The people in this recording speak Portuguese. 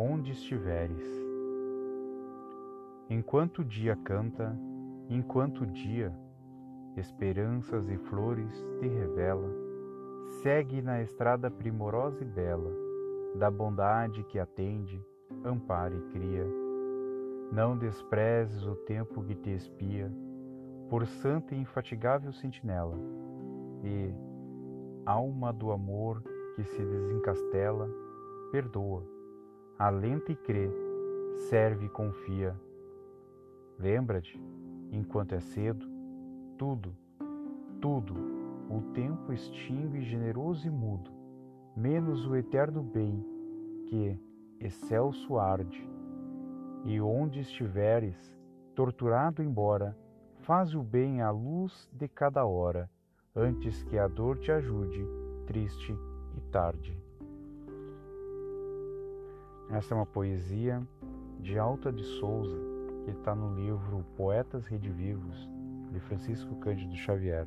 onde estiveres. Enquanto o dia canta, enquanto o dia, esperanças e flores te revela, segue na estrada primorosa e bela, da bondade que atende, ampara e cria. Não desprezes o tempo que te espia, por santa e infatigável sentinela, e, alma do amor que se desencastela, perdoa, alenta e crê, serve e confia. Lembra-te, enquanto é cedo, tudo, tudo, o tempo extingue generoso e mudo, menos o eterno bem que, excelso arde. E onde estiveres, torturado embora, faz o bem à luz de cada hora, antes que a dor te ajude, triste e tarde. Essa é uma poesia de Alta de Souza, que está no livro Poetas Redivivos, de Francisco Cândido Xavier.